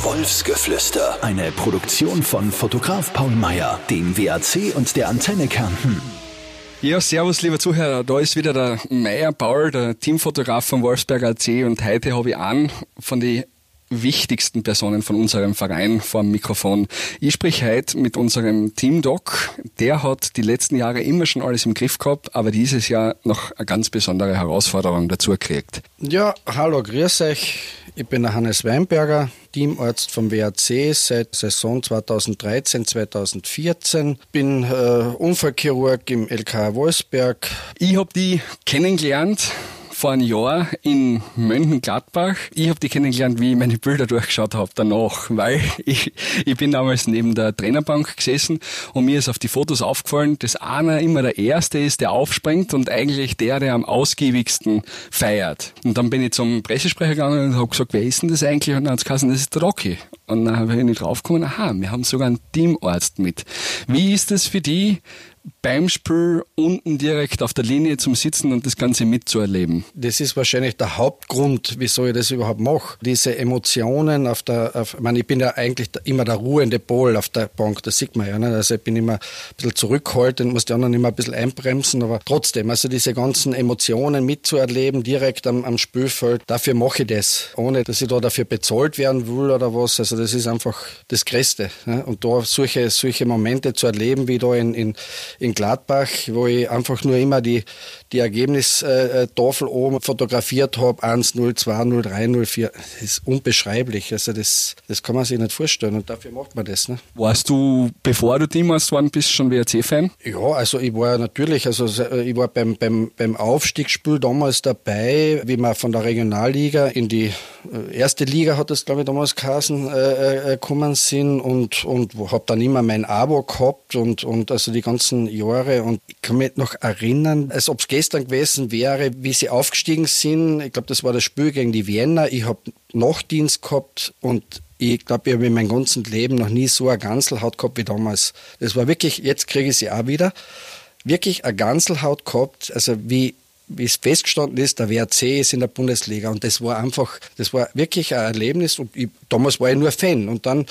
Wolfsgeflüster. Eine Produktion von Fotograf Paul Meyer, dem WAC und der Antenne Kärnten. Ja, servus, lieber Zuhörer. Da ist wieder der Meier Paul, der Teamfotograf von Wolfsberg AC und heute habe ich einen von den wichtigsten Personen von unserem Verein vor dem Mikrofon. Ich spreche heute mit unserem Team-Doc. Der hat die letzten Jahre immer schon alles im Griff gehabt, aber dieses Jahr noch eine ganz besondere Herausforderung dazu gekriegt. Ja, hallo, grüß euch. Ich bin der Hannes Weinberger, Teamarzt vom WAC seit Saison 2013, 2014. Bin äh, Unfallchirurg im LK Wolfsberg. Ich habe die kennengelernt vor einem Jahr in Mönchengladbach. Ich habe die kennengelernt, wie ich meine Bilder durchgeschaut habe danach, weil ich, ich bin damals neben der Trainerbank gesessen und mir ist auf die Fotos aufgefallen, dass einer immer der Erste ist, der aufspringt und eigentlich der, der am ausgiebigsten feiert. Und dann bin ich zum Pressesprecher gegangen und habe gesagt, wer ist denn das eigentlich? Und dann hat es gesagt, das ist der Rocky. Und dann habe ich draufgekommen, aha, wir haben sogar einen Teamarzt mit. Wie ist das für die, beim Spiel unten direkt auf der Linie zum Sitzen und das Ganze mitzuerleben? Das ist wahrscheinlich der Hauptgrund, wieso ich das überhaupt mache. Diese Emotionen auf der, auf, ich meine, ich bin ja eigentlich immer der ruhende Pol auf der Bank, das sieht man ja. Nicht? Also ich bin immer ein bisschen zurückhaltend, muss die anderen immer ein bisschen einbremsen, aber trotzdem, also diese ganzen Emotionen mitzuerleben, direkt am, am Spielfeld, dafür mache ich das. Ohne, dass ich da dafür bezahlt werden will oder was. Also das ist einfach das Größte. Ne? Und da solche, solche Momente zu erleben, wie da in, in in Gladbach, wo ich einfach nur immer die, die Ergebnistafel oben fotografiert habe, 1, 0, 2, 0, 3, 0, 4. Das ist unbeschreiblich. Also das, das kann man sich nicht vorstellen und dafür macht man das. Ne? Warst du, bevor du Teamarzt geworden bist, schon WRC-Fan? Ja, also ich war natürlich, also ich war beim, beim, beim Aufstiegsspiel damals dabei, wie wir von der Regionalliga in die äh, erste Liga hat das, glaube ich, damals geheißen, äh, äh, gekommen sind und, und habe dann immer mein Abo gehabt und, und also die ganzen Jahre und ich kann mich noch erinnern, als ob es gestern gewesen wäre, wie sie aufgestiegen sind. Ich glaube, das war das Spiel gegen die Wiener. Ich habe Nachtdienst gehabt und ich glaube, ich habe in meinem ganzen Leben noch nie so eine Ganselhaut gehabt wie damals. Das war wirklich, jetzt kriege ich sie auch wieder, wirklich eine Ganselhaut gehabt, also wie wie es festgestanden ist, der WRC ist in der Bundesliga und das war einfach, das war wirklich ein Erlebnis und ich, damals war ich nur Fan und dann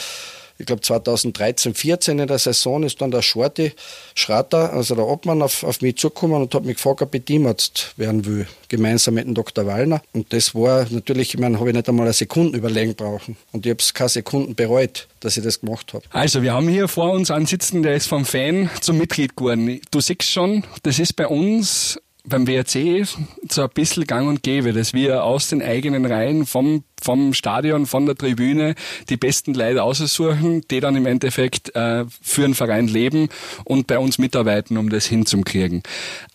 ich glaube 2013, 14 in der Saison ist dann der Schorti Schratter, also der Obmann, auf, auf mich zugekommen und hat mich gefragt, ob ich Teamarzt werden will, gemeinsam mit dem Dr. Wallner. Und das war natürlich, ich meine, habe ich nicht einmal eine Sekunde überlegen brauchen. Und ich habe es keine Sekunden bereut, dass ich das gemacht habe. Also, wir haben hier vor uns einen sitzen, der ist vom Fan zum Mitglied geworden. Du siehst schon, das ist bei uns beim WRC so ein bisschen gang und gäbe, dass wir aus den eigenen Reihen vom, vom Stadion, von der Tribüne die besten Leute aussuchen, die dann im Endeffekt äh, für den Verein leben und bei uns mitarbeiten, um das hinzukriegen.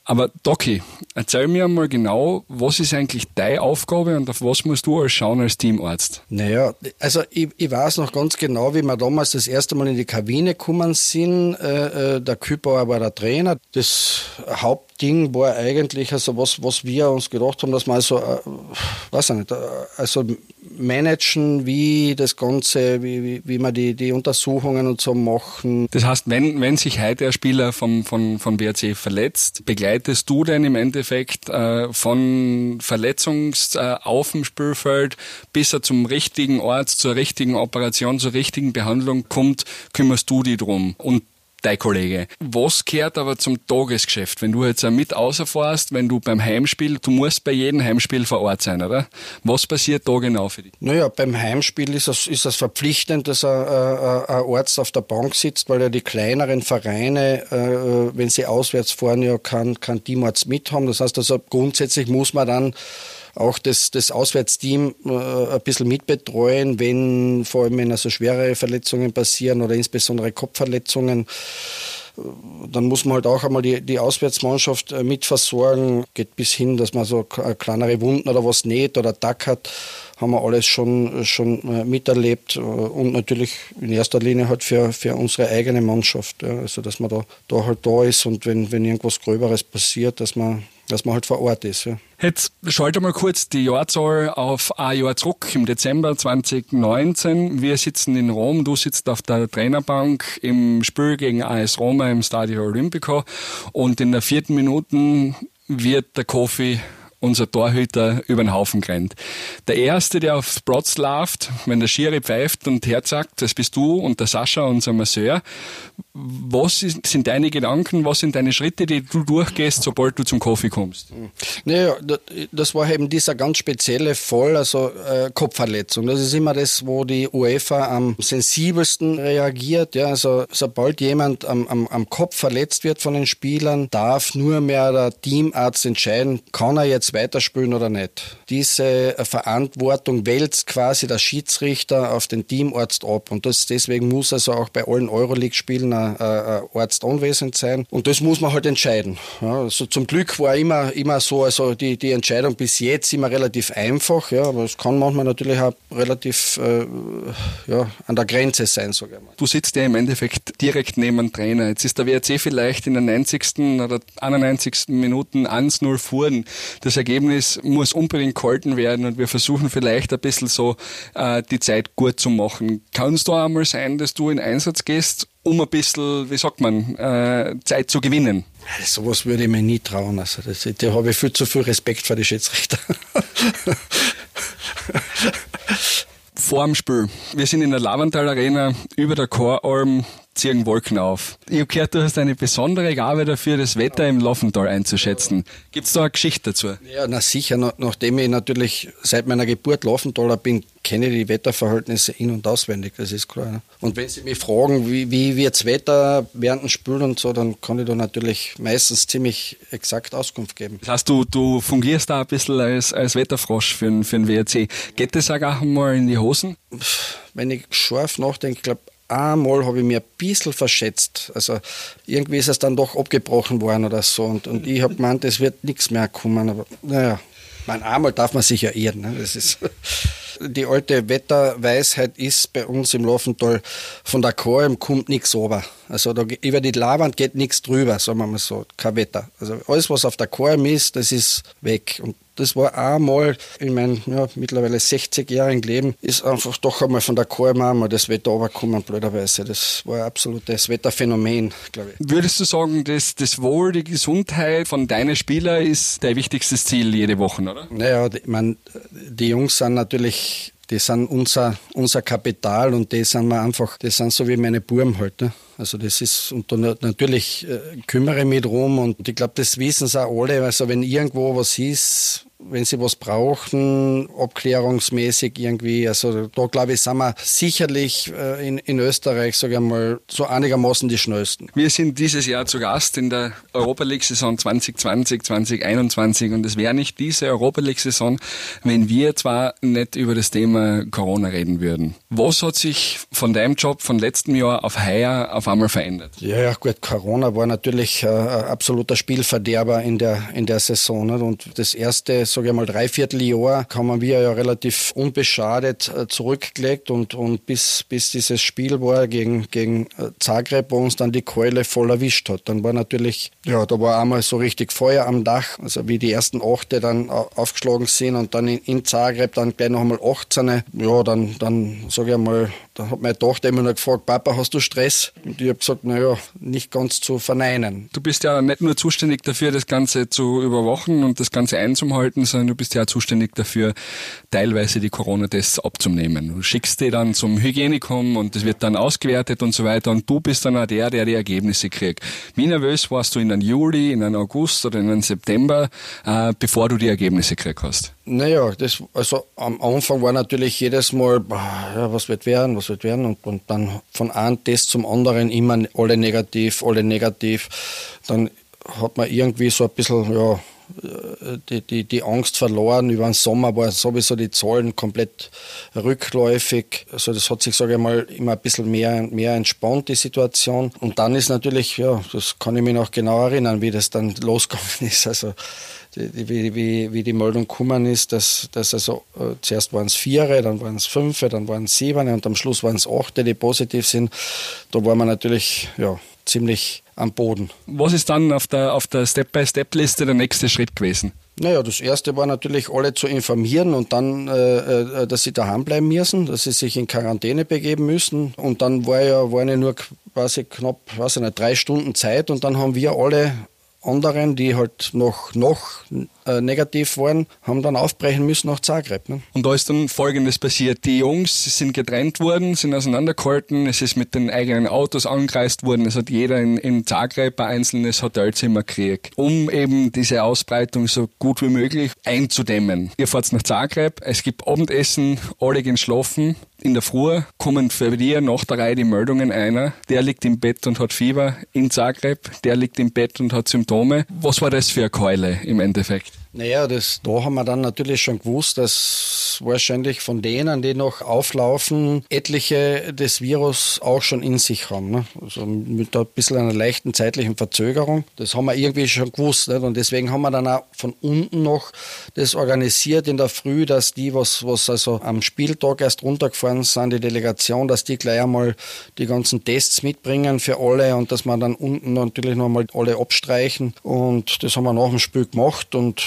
Aber Doki, erzähl mir mal genau, was ist eigentlich deine Aufgabe und auf was musst du als schauen als Teamarzt? Naja, also ich, ich weiß noch ganz genau, wie wir damals das erste Mal in die Kabine gekommen sind. Äh, äh der Kübauer war der Trainer. Das Hauptding war eigentlich, also was, was wir uns gedacht haben, dass wir also, äh, weiß ich nicht, äh, also managen, wie das Ganze, wie, wie, wie wir die, die Untersuchungen und so machen. Das heißt, wenn, wenn sich heute ein Spieler vom, von, von BRC verletzt, begleitest du denn im Endeffekt äh, von Verletzungs äh, auf dem Spielfeld bis er zum richtigen Ort, zur richtigen Operation, zur richtigen Behandlung kommt, kümmerst du dich drum. Und dein Kollege. Was gehört aber zum Tagesgeschäft? Wenn du jetzt mit außerfährst, wenn du beim Heimspiel, du musst bei jedem Heimspiel vor Ort sein, oder? Was passiert da genau für dich? Naja, beim Heimspiel ist es, ist es verpflichtend, dass ein, ein, Arzt auf der Bank sitzt, weil ja die kleineren Vereine, äh, wenn sie auswärts fahren, ja kein, kein Teamarzt mit haben. Das heißt also, grundsätzlich muss man dann auch das, das Auswärtsteam äh, ein bisschen mitbetreuen, wenn vor allem wenn also schwere Verletzungen passieren oder insbesondere Kopfverletzungen dann muss man halt auch einmal die, die Auswärtsmannschaft äh, mitversorgen. Geht bis hin, dass man so kleinere Wunden oder was näht oder Dack hat, haben wir alles schon, schon äh, miterlebt. Und natürlich in erster Linie halt für, für unsere eigene Mannschaft. Also, dass man da, da halt da ist und wenn, wenn irgendwas Gröberes passiert, dass man dass man halt vor Ort ist. Ja. Jetzt schalte mal kurz die Jahrzahl auf ein Jahr zurück, im Dezember 2019. Wir sitzen in Rom, du sitzt auf der Trainerbank im Spiel gegen AS Roma im Stadio Olimpico und in der vierten Minute wird der Kofi unser Torhüter über den Haufen rennt. Der Erste, der aufs Platz läuft, wenn der Schiri pfeift und herzagt, das bist du und der Sascha, unser Masseur. Was sind deine Gedanken, was sind deine Schritte, die du durchgehst, sobald du zum Kaffee kommst? Naja, das war eben dieser ganz spezielle Fall, also äh, Kopfverletzung. Das ist immer das, wo die UEFA am sensibelsten reagiert. Ja, also sobald jemand am, am, am Kopf verletzt wird von den Spielern, darf nur mehr der Teamarzt entscheiden, kann er jetzt weiterspielen oder nicht. Diese äh, Verantwortung wälzt quasi der Schiedsrichter auf den Teamarzt ab. Und das, deswegen muss also auch bei allen Euroleague-Spielen ein, ein Arzt anwesend sein. Und das muss man halt entscheiden. Ja, also zum Glück war immer, immer so, also die, die Entscheidung bis jetzt immer relativ einfach, ja, aber es kann manchmal natürlich auch relativ äh, ja, an der Grenze sein, sage ich mal. Du sitzt ja im Endeffekt direkt neben dem Trainer. Jetzt ist der WRC vielleicht in der 90. oder 91. Minuten 1-0 fuhren. Das Ergebnis muss unbedingt gehalten werden und wir versuchen vielleicht ein bisschen so äh, die Zeit gut zu machen. Kann es da einmal sein, dass du in Einsatz gehst, um ein bisschen, wie sagt man, äh, Zeit zu gewinnen? Sowas würde ich mir nie trauen. Also das, da habe ich viel zu viel Respekt vor die Schiedsrichter. Vor dem Spiel. Wir sind in der Lavantal Arena über der Choralm ziehen Wolken auf. Ich habe gehört, du hast eine besondere Gabe dafür, das Wetter im Laufental einzuschätzen. Gibt es da eine Geschichte dazu? Ja, na sicher. Nachdem ich natürlich seit meiner Geburt Laufentaler bin, kenne ich die Wetterverhältnisse in- und auswendig, das ist klar. Ne? Und wenn Sie mich fragen, wie, wie wird's Wetter während dem Spiel und so, dann kann ich da natürlich meistens ziemlich exakt Auskunft geben. Das heißt, du, du fungierst da ein bisschen als, als Wetterfrosch für, für den WRC. Geht das auch mal in die Hosen? Wenn ich scharf nachdenke, ich glaube, einmal habe ich mir ein bisschen verschätzt. Also irgendwie ist es dann doch abgebrochen worden oder so. Und, und ich habe gemeint, es wird nichts mehr kommen. Aber naja, mein einmal darf man sich ja irren. Ne? Das ist die alte Wetterweisheit ist bei uns im Laufental, von der Korm kommt nichts runter. Also da, über die Lavand geht nichts drüber, sagen wir mal so, kein Wetter. Also alles, was auf der Korm ist, das ist weg. Und das war einmal in meinem ja, mittlerweile 60-jährigen Leben, ist einfach doch einmal von der Korm einmal das Wetter runtergekommen, blöderweise. Das war ein absolutes Wetterphänomen, glaube ich. Würdest du sagen, dass das Wohl, die Gesundheit von deinen Spielern ist dein wichtigstes Ziel jede Woche, oder? Naja, ich mein, die Jungs sind natürlich die sind unser, unser Kapital und die sind wir einfach, die sind so wie meine Buben halt. Ne? Also das ist, und dann natürlich äh, kümmere ich mich drum und ich glaube, das wissen sie auch alle. Also wenn irgendwo was ist, wenn sie was brauchen, abklärungsmäßig irgendwie. Also da glaube ich, sind wir sicherlich äh, in, in Österreich, sage ich mal, so einigermaßen die schnellsten. Wir sind dieses Jahr zu Gast in der Europa League-Saison 2020, 2021 und es wäre nicht diese Europa League-Saison, wenn wir zwar nicht über das Thema Corona reden würden. Was hat sich von deinem Job von letztem Jahr auf heuer auf einmal verändert? Ja, ja, gut, Corona war natürlich äh, ein absoluter Spielverderber in der, in der Saison. Und das erste, sage ich mal, Dreivierteljahr haben wir ja relativ unbeschadet äh, zurückgelegt und, und bis, bis dieses Spiel war gegen, gegen äh, Zagreb, wo uns dann die Keule voll erwischt hat. Dann war natürlich, ja, da war einmal so richtig Feuer am Dach, also wie die ersten Achte dann aufgeschlagen sind und dann in, in Zagreb dann gleich noch einmal 18. Ja, dann, dann sage ich mal, da hat meine Tochter immer noch gefragt, Papa, hast du Stress? Und ich habe gesagt, naja, nicht ganz zu verneinen. Du bist ja nicht nur zuständig dafür, das Ganze zu überwachen und das Ganze einzuhalten, sondern du bist ja auch zuständig dafür, teilweise die Corona-Tests abzunehmen. Du schickst die dann zum Hygienikum und das wird dann ausgewertet und so weiter und du bist dann auch der, der die Ergebnisse kriegt. Wie nervös warst du in einem Juli, in einem August oder in einem September, äh, bevor du die Ergebnisse gekriegt hast? Naja, das, also am Anfang war natürlich jedes Mal, ja, was wird werden, was wird werden und, und dann von einem Test zum anderen immer alle negativ, alle negativ. Dann hat man irgendwie so ein bisschen, ja, die, die, die Angst verloren. Über den Sommer war sowieso die Zahlen komplett rückläufig. Also das hat sich, sage ich mal, immer ein bisschen mehr, mehr entspannt, die Situation. Und dann ist natürlich, ja, das kann ich mich noch genau erinnern, wie das dann losgegangen ist. Also wie, wie, wie die Meldung gekommen ist, dass, dass also äh, zuerst waren es vier, dann waren es fünf, dann waren es sieben und am Schluss waren es acht, die positiv sind. Da war man natürlich ja, ziemlich am Boden. Was ist dann auf der, auf der Step-by-Step-Liste der nächste Schritt gewesen? Naja, das erste war natürlich, alle zu informieren und dann, äh, äh, dass sie daheim bleiben müssen, dass sie sich in Quarantäne begeben müssen. Und dann war ja, waren ja nur quasi knapp, weiß ich nicht, drei Stunden Zeit und dann haben wir alle anderen, die halt noch, noch äh, negativ waren, haben dann aufbrechen müssen nach Zagreb. Ne? Und da ist dann Folgendes passiert. Die Jungs sind getrennt worden, sind auseinandergehalten, es ist mit den eigenen Autos angereist worden, es hat jeder in, in Zagreb ein einzelnes Hotelzimmer gekriegt, um eben diese Ausbreitung so gut wie möglich einzudämmen. Ihr fahrt nach Zagreb, es gibt Abendessen, alle gehen schlafen, in der Früh kommen für dir nach der Reihe die Meldungen einer, der liegt im Bett und hat Fieber in Zagreb, der liegt im Bett und hat Symptome. Was war das für eine Keule im Endeffekt? Naja, das, da haben wir dann natürlich schon gewusst, dass wahrscheinlich von denen, die noch auflaufen, etliche das Virus auch schon in sich haben. Ne? Also mit ein bisschen einer leichten zeitlichen Verzögerung. Das haben wir irgendwie schon gewusst. Nicht? Und deswegen haben wir dann auch von unten noch das organisiert in der Früh, dass die, was, was also am Spieltag erst runtergefahren sind, die Delegation, dass die gleich einmal die ganzen Tests mitbringen für alle und dass wir dann unten natürlich noch einmal alle abstreichen. Und das haben wir nach dem Spiel gemacht und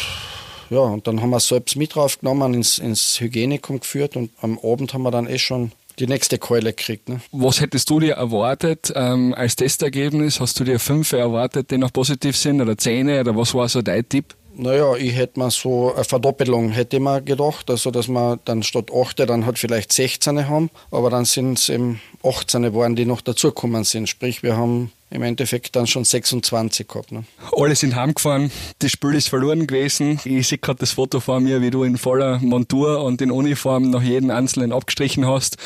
ja, und dann haben wir es selbst mit draufgenommen, ins, ins Hygienikum geführt und am Abend haben wir dann eh schon die nächste Keule gekriegt. Ne? Was hättest du dir erwartet ähm, als Testergebnis? Hast du dir fünf erwartet, die noch positiv sind oder zehn oder was war so dein Tipp? Naja, ich hätte mir so eine Verdoppelung hätte ich mir gedacht, also dass wir dann statt 8 dann halt vielleicht 16 haben, aber dann sind es eben 18 geworden, die noch dazugekommen sind. Sprich, wir haben im Endeffekt dann schon 26 gehabt. Ne? Alle sind heimgefahren, das Spiel ist verloren gewesen. Ich sehe gerade das Foto vor mir, wie du in voller Montur und in Uniform nach jedem Einzelnen abgestrichen hast.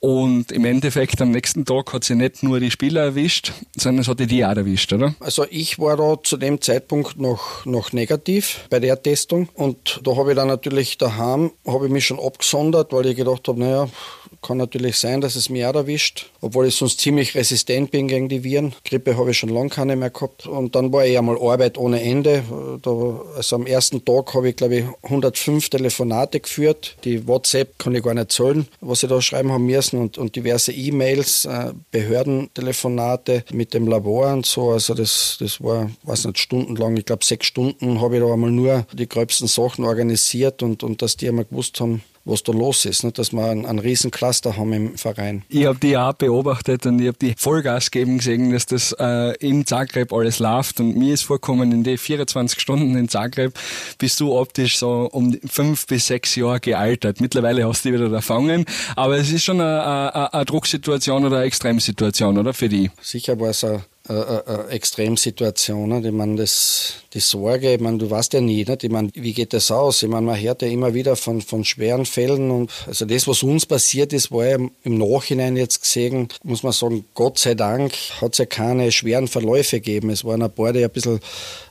Und im Endeffekt am nächsten Tag hat sie nicht nur die Spieler erwischt, sondern es hat die auch erwischt, oder? Also ich war da zu dem Zeitpunkt noch, noch negativ bei der Testung und da habe ich dann natürlich daheim, habe ich mich schon abgesondert, weil ich gedacht habe, naja, kann natürlich sein, dass es mich auch erwischt, obwohl ich sonst ziemlich resistent bin gegen die Viren. Grippe habe ich schon lange keine mehr gehabt. Und dann war eh einmal Arbeit ohne Ende. Da, also am ersten Tag habe ich, glaube ich, 105 Telefonate geführt. Die WhatsApp kann ich gar nicht zahlen, was ich da schreiben haben müssen und, und diverse E-Mails, äh, Behördentelefonate mit dem Labor und so. Also das, das war, weiß nicht, stundenlang. Ich glaube, sechs Stunden habe ich da einmal nur die gröbsten Sachen organisiert und, und dass die einmal gewusst haben, was da los ist, nicht? dass wir einen, einen riesen Cluster haben im Verein. Ich habe die auch beobachtet und ich habe die Vollgas geben gesehen, dass das äh, in Zagreb alles läuft und mir ist vorkommen, in den 24 Stunden in Zagreb bist du optisch so um fünf bis sechs Jahre gealtert. Mittlerweile hast du die wieder erfangen, aber es ist schon eine, eine, eine Drucksituation oder eine Extremsituation, oder, für die? Sicher war es eine äh, äh, Extremsituationen. Ich meine, das, die Sorge, ich meine, du weißt ja nie, nicht? Ich meine, wie geht das aus? Ich meine, man hört ja immer wieder von, von schweren Fällen und also das, was uns passiert ist, war ja im Nachhinein jetzt gesehen, muss man sagen, Gott sei Dank hat es ja keine schweren Verläufe gegeben. Es waren ein paar, die ein bisschen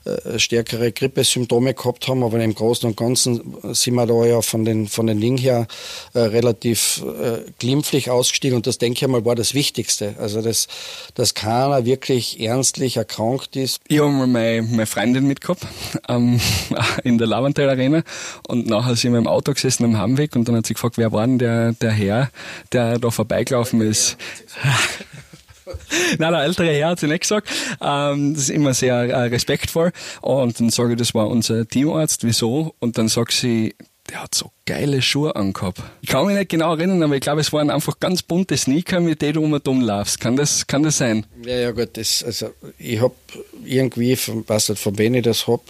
äh, stärkere Grippesymptome gehabt haben, aber im Großen und Ganzen sind wir da ja von den, von den Dingen her äh, relativ äh, glimpflich ausgestiegen und das denke ich mal war das Wichtigste. Also, dass, dass keiner wirklich ernstlich erkrankt ist. Ich habe mal meine, meine Freundin mitgehabt ähm, in der Lavantel Arena und nachher sind wir im Auto gesessen am Heimweg und dann hat sie gefragt, wer war denn der, der Herr, der da vorbeigelaufen ist. Nein, der ältere Herr hat sie nicht gesagt. Ähm, das ist immer sehr äh, respektvoll. Und dann sage ich, das war unser Teamarzt. Wieso? Und dann sagt sie, der hat so geile Schuhe angehabt. Ich kann mich nicht genau erinnern, aber ich glaube, es waren einfach ganz bunte Sneaker, mit denen du und um laufst. Kann das, kann das sein? Ja, ja, gut. Das, also, ich habe irgendwie, von, weiß nicht, von wem ich das habe,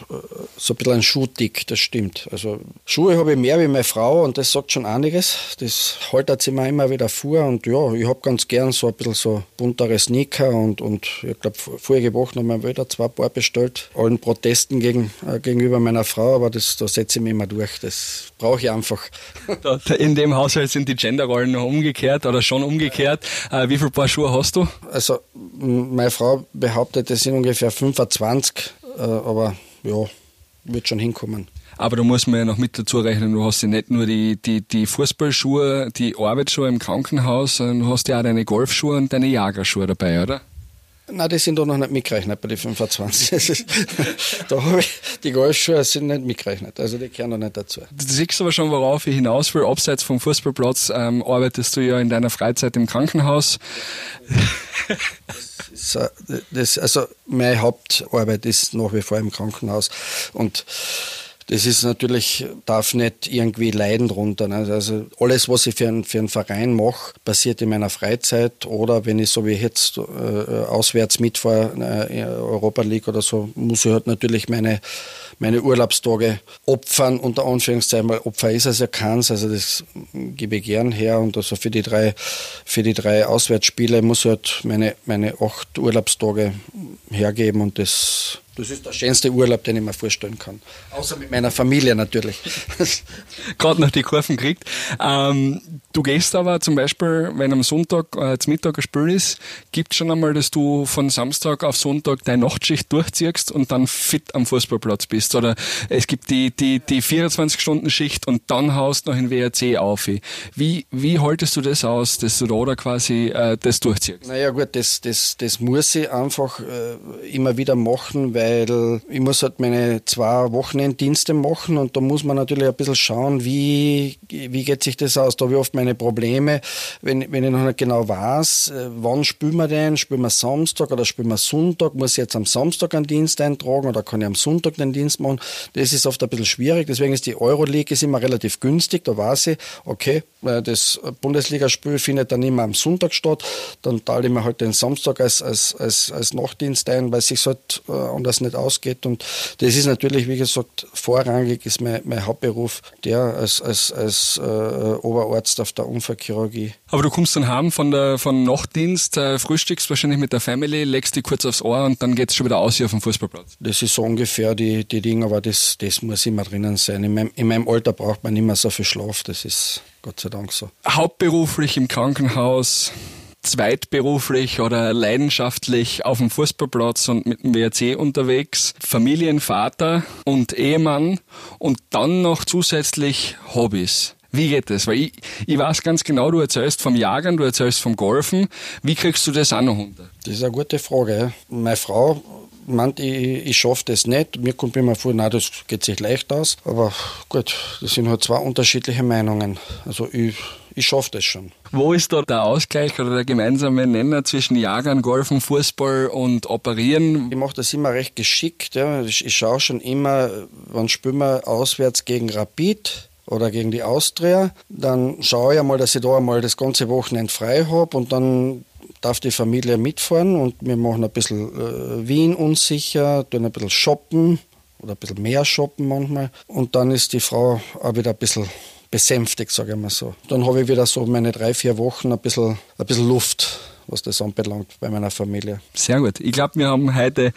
so ein bisschen ein Schuhdick, das stimmt. Also, Schuhe habe ich mehr wie meine Frau und das sagt schon einiges. Das haltet sie mir immer wieder vor und ja, ich habe ganz gern so ein bisschen so buntere Sneaker und, und ich glaube, vorige Woche haben wir wieder zwei Paar bestellt. Allen Protesten gegen, äh, gegenüber meiner Frau, aber das, da setze ich mich immer durch. Das brauche ich einfach. In dem Haushalt sind die Genderrollen noch umgekehrt oder schon umgekehrt. Äh, wie viele Paar Schuhe hast du? Also, meine Frau behauptet, es sind ungefähr 25, äh, aber ja, wird schon hinkommen. Aber da muss man ja noch mit dazu rechnen, du hast ja nicht nur die, die, die Fußballschuhe, die Arbeitsschuhe im Krankenhaus, sondern du hast ja auch deine Golfschuhe und deine Jagerschuhe dabei, oder? Nein, die sind da noch nicht mitgerechnet bei den 25. da habe ich, die Golfschuhe sind nicht mitgerechnet, also die gehören da nicht dazu. Du siehst aber schon, worauf ich hinaus will. Abseits vom Fußballplatz ähm, arbeitest du ja in deiner Freizeit im Krankenhaus. das das, also meine Hauptarbeit ist nach wie vor im Krankenhaus und das ist natürlich, darf nicht irgendwie leiden drunter. Ne? Also alles, was ich für, einen, für einen Verein mache, passiert in meiner Freizeit oder wenn ich so wie jetzt äh, auswärts mitfahre, äh, Europa League oder so, muss ich halt natürlich meine meine Urlaubstage opfern, unter Anführungszeichen, weil Opfer ist es ja keins, also das gebe ich gern her und also für die drei, für die drei Auswärtsspiele muss ich halt meine, meine acht Urlaubstage hergeben und das das ist der schönste Urlaub, den ich mir vorstellen kann. Außer mit meiner Familie natürlich. Gerade noch die Kurven kriegt. Ähm, du gehst aber zum Beispiel, wenn am Sonntag äh, zum Mittag ein Spiel ist, gibt es schon einmal, dass du von Samstag auf Sonntag deine Nachtschicht durchziehst und dann fit am Fußballplatz bist. Oder es gibt die, die, die 24-Stunden-Schicht und dann haust noch in WRC auf. Wie, wie haltest du das aus, dass du da quasi äh, das durchziehst? Naja gut, das, das, das muss ich einfach äh, immer wieder machen, weil weil ich muss halt meine zwei Wochenenddienste machen und da muss man natürlich ein bisschen schauen, wie, wie geht sich das aus. Da habe ich oft meine Probleme, wenn, wenn ich noch nicht genau weiß, äh, wann spielen wir denn? Spielen wir Samstag oder spielen wir Sonntag? Muss ich jetzt am Samstag einen Dienst eintragen oder kann ich am Sonntag den Dienst machen? Das ist oft ein bisschen schwierig, deswegen ist die Euroleague ist immer relativ günstig, da weiß ich, okay, äh, das Bundesligaspiel findet dann immer am Sonntag statt, dann teile ich mir halt den Samstag als, als, als, als Nachtdienst ein, weil es sich halt äh, anders das nicht ausgeht. Und das ist natürlich, wie gesagt, vorrangig ist mein, mein Hauptberuf, der als, als, als äh, Oberarzt auf der Unfallchirurgie. Aber du kommst dann heim von der von Nachtdienst, äh, frühstückst wahrscheinlich mit der Family, legst dich kurz aufs Ohr und dann geht es schon wieder aus hier auf dem Fußballplatz. Das ist so ungefähr die, die Dinge, aber das, das muss immer drinnen sein. In meinem, in meinem Alter braucht man nicht mehr so viel Schlaf, das ist Gott sei Dank so. Hauptberuflich im Krankenhaus, zweitberuflich oder leidenschaftlich auf dem Fußballplatz und mit dem WRC unterwegs, Familienvater und Ehemann und dann noch zusätzlich Hobbys. Wie geht das? Weil ich, ich weiß ganz genau, du erzählst vom Jagen, du erzählst vom Golfen. Wie kriegst du das auch noch unter? Das ist eine gute Frage. Meine Frau meint, ich, ich schaffe das nicht. Mir kommt immer vor, nein, das geht sich leicht aus. Aber gut, das sind halt zwei unterschiedliche Meinungen. Also ich ich schaffe das schon. Wo ist da der Ausgleich oder der gemeinsame Nenner zwischen Jagern, Golfen, Fußball und Operieren? Ich mache das immer recht geschickt. Ja. Ich, ich schaue schon immer, wann spielen wir auswärts gegen Rapid oder gegen die Austria. Dann schaue ich einmal, dass ich da einmal das ganze Wochenende frei habe und dann darf die Familie mitfahren und wir machen ein bisschen äh, Wien unsicher, tun ein bisschen shoppen oder ein bisschen mehr shoppen manchmal. Und dann ist die Frau auch wieder ein bisschen besänftigt, sage ich mal so. Dann habe ich wieder so meine drei, vier Wochen ein bisschen, ein bisschen Luft was das anbelangt bei meiner Familie. Sehr gut. Ich glaube, wir haben heute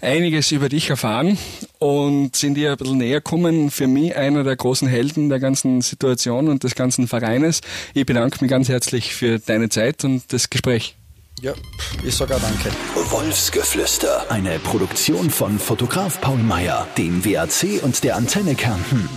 einiges über dich erfahren und sind dir ein bisschen näher gekommen. Für mich einer der großen Helden der ganzen Situation und des ganzen Vereines. Ich bedanke mich ganz herzlich für deine Zeit und das Gespräch. Ja, ich sage auch danke. Wolfsgeflüster, eine Produktion von Fotograf Paul Meyer, dem WAC und der Antenne Kärnten.